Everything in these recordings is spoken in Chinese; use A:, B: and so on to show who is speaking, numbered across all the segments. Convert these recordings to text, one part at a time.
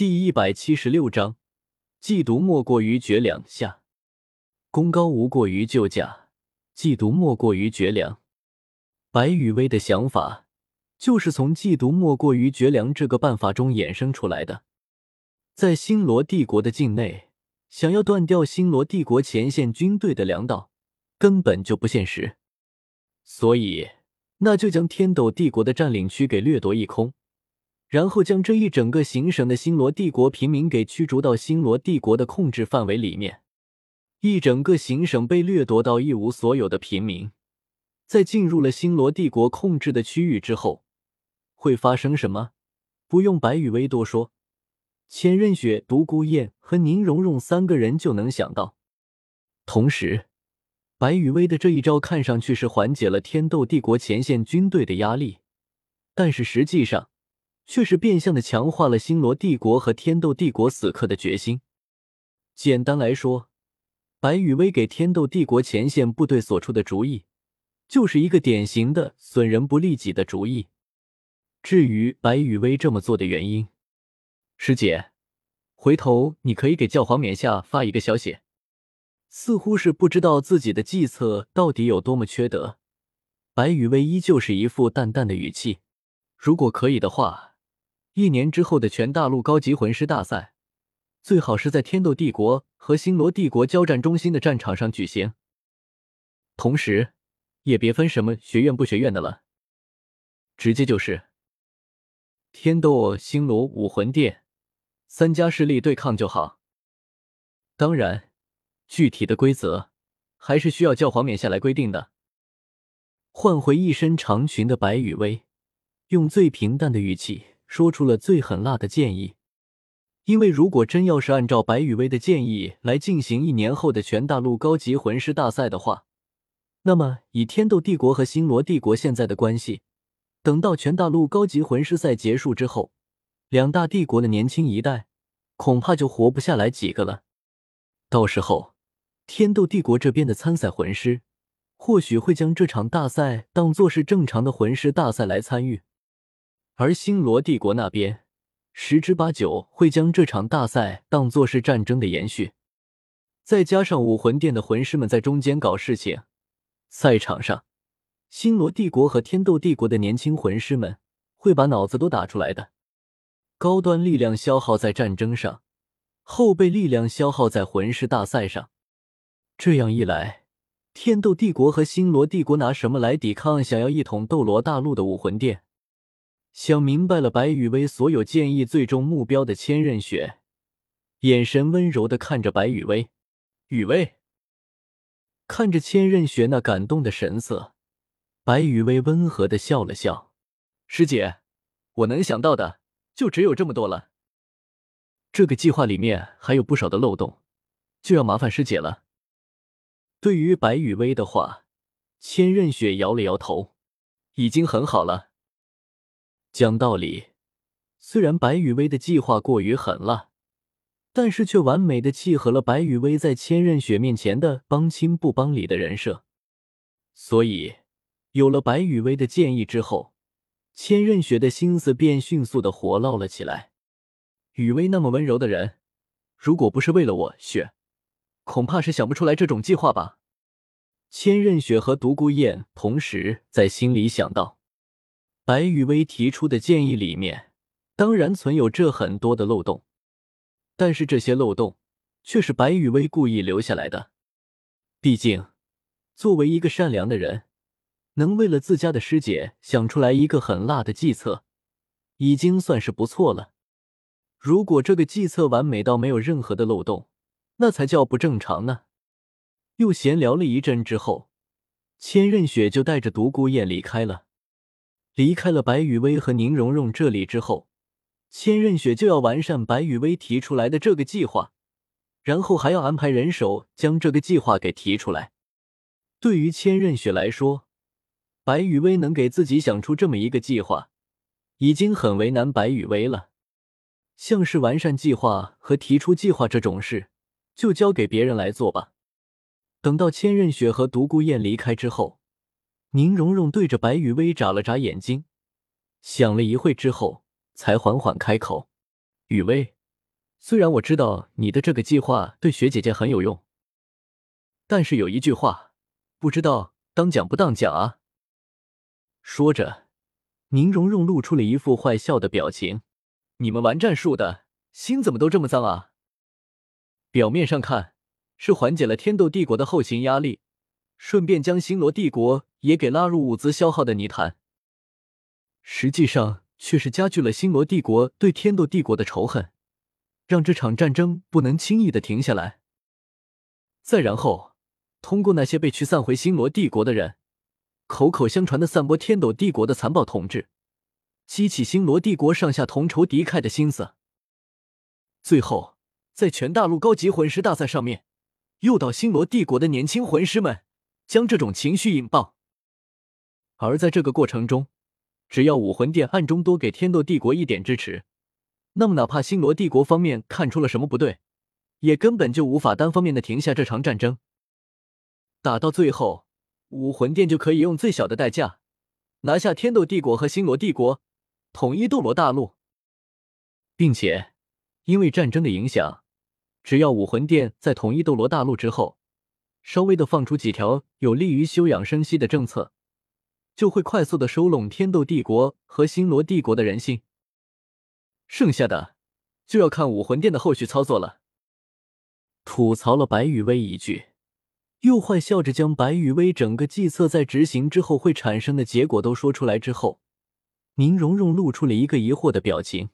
A: 第一百七十六章，嫉妒莫过于绝粮下，功高无过于救驾，嫉妒莫过于绝粮。白羽薇的想法就是从嫉妒莫过于绝粮这个办法中衍生出来的。在星罗帝国的境内，想要断掉星罗帝国前线军队的粮道，根本就不现实。所以，那就将天斗帝国的占领区给掠夺一空。然后将这一整个行省的星罗帝国平民给驱逐到星罗帝国的控制范围里面，一整个行省被掠夺到一无所有的平民，在进入了星罗帝国控制的区域之后，会发生什么？不用白羽薇多说，千仞雪、独孤雁和宁荣荣三个人就能想到。同时，白羽薇的这一招看上去是缓解了天斗帝国前线军队的压力，但是实际上。却是变相的强化了星罗帝国和天斗帝国死磕的决心。简单来说，白羽薇给天斗帝国前线部队所出的主意，就是一个典型的损人不利己的主意。至于白羽薇这么做的原因，师姐，回头你可以给教皇冕下发一个消息。似乎是不知道自己的计策到底有多么缺德，白羽薇依旧是一副淡淡的语气。如果可以的话。一年之后的全大陆高级魂师大赛，最好是在天斗帝国和星罗帝国交战中心的战场上举行。同时，也别分什么学院不学院的了，直接就是天斗、星罗、武魂殿三家势力对抗就好。当然，具体的规则还是需要教皇冕下来规定的。换回一身长裙的白羽薇，用最平淡的语气。说出了最狠辣的建议，因为如果真要是按照白羽薇的建议来进行一年后的全大陆高级魂师大赛的话，那么以天斗帝国和星罗帝国现在的关系，等到全大陆高级魂师赛结束之后，两大帝国的年轻一代恐怕就活不下来几个了。到时候，天斗帝国这边的参赛魂师或许会将这场大赛当做是正常的魂师大赛来参与。而星罗帝国那边，十之八九会将这场大赛当作是战争的延续，再加上武魂殿的魂师们在中间搞事情，赛场上，星罗帝国和天斗帝国的年轻魂师们会把脑子都打出来的。高端力量消耗在战争上，后备力量消耗在魂师大赛上，这样一来，天斗帝国和星罗帝国拿什么来抵抗想要一统斗罗大陆的武魂殿？想明白了，白羽薇所有建议最终目标的千仞雪，眼神温柔的看着白羽薇。雨薇看着千仞雪那感动的神色，白羽薇温和的笑了笑：“师姐，我能想到的就只有这么多了。这个计划里面还有不少的漏洞，就要麻烦师姐了。”对于白羽薇的话，千仞雪摇了摇头：“已经很好了。”讲道理，虽然白羽薇的计划过于狠辣，但是却完美的契合了白羽薇在千仞雪面前的帮亲不帮理的人设。所以，有了白羽薇的建议之后，千仞雪的心思便迅速的活络了起来。雨薇那么温柔的人，如果不是为了我雪，恐怕是想不出来这种计划吧。千仞雪和独孤雁同时在心里想到。白羽薇提出的建议里面，当然存有这很多的漏洞，但是这些漏洞却是白羽薇故意留下来的。毕竟，作为一个善良的人，能为了自家的师姐想出来一个很辣的计策，已经算是不错了。如果这个计策完美到没有任何的漏洞，那才叫不正常呢。又闲聊了一阵之后，千仞雪就带着独孤雁离开了。离开了白雨薇和宁荣荣这里之后，千仞雪就要完善白雨薇提出来的这个计划，然后还要安排人手将这个计划给提出来。对于千仞雪来说，白雨薇能给自己想出这么一个计划，已经很为难白雨薇了。像是完善计划和提出计划这种事，就交给别人来做吧。等到千仞雪和独孤雁离开之后。宁荣荣对着白雨薇眨了眨眼睛，想了一会之后，才缓缓开口：“雨薇，虽然我知道你的这个计划对雪姐姐很有用，但是有一句话，不知道当讲不当讲啊。”说着，宁荣荣露出了一副坏笑的表情。“你们玩战术的心怎么都这么脏啊？表面上看是缓解了天斗帝国的后勤压力，顺便将星罗帝国也给拉入物资消耗的泥潭，实际上……”却是加剧了星罗帝国对天斗帝国的仇恨，让这场战争不能轻易的停下来。再然后，通过那些被驱散回星罗帝国的人，口口相传的散播天斗帝国的残暴统治，激起星罗帝国上下同仇敌忾的心思。最后，在全大陆高级魂师大赛上面，诱导星罗帝国的年轻魂师们将这种情绪引爆。而在这个过程中，只要武魂殿暗中多给天斗帝国一点支持，那么哪怕星罗帝国方面看出了什么不对，也根本就无法单方面的停下这场战争。打到最后，武魂殿就可以用最小的代价拿下天斗帝国和星罗帝国，统一斗罗大陆，并且因为战争的影响，只要武魂殿在统一斗罗大陆之后，稍微的放出几条有利于休养生息的政策。就会快速的收拢天斗帝国和星罗帝国的人心，剩下的就要看武魂殿的后续操作了。吐槽了白羽薇一句，又坏笑着将白羽薇整个计策在执行之后会产生的结果都说出来之后，宁荣荣露出了一个疑惑的表情。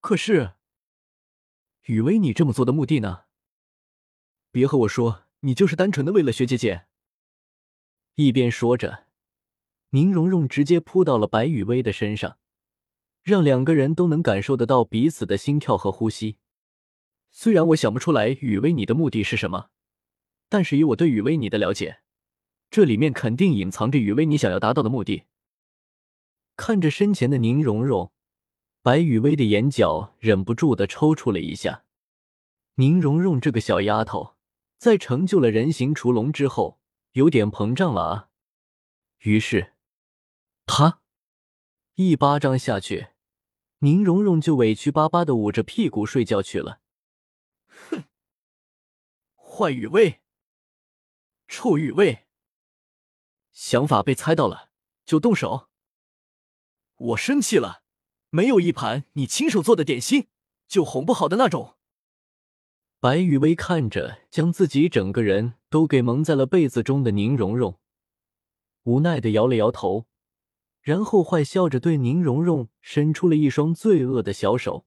A: 可是，雨薇，你这么做的目的呢？别和我说你就是单纯的为了学姐姐。一边说着。宁荣荣直接扑到了白雨薇的身上，让两个人都能感受得到彼此的心跳和呼吸。虽然我想不出来雨薇你的目的是什么，但是以我对雨薇你的了解，这里面肯定隐藏着雨薇你想要达到的目的。看着身前的宁荣荣，白雨薇的眼角忍不住的抽搐了一下。宁荣荣这个小丫头，在成就了人形雏龙之后，有点膨胀了啊。于是。他一巴掌下去，宁荣荣就委屈巴巴的捂着屁股睡觉去了。哼，坏雨薇，臭雨薇，想法被猜到了就动手。我生气了，没有一盘你亲手做的点心就哄不好的那种。白雨薇看着将自己整个人都给蒙在了被子中的宁荣荣，无奈的摇了摇头。然后坏笑着对宁荣荣伸出了一双罪恶的小手。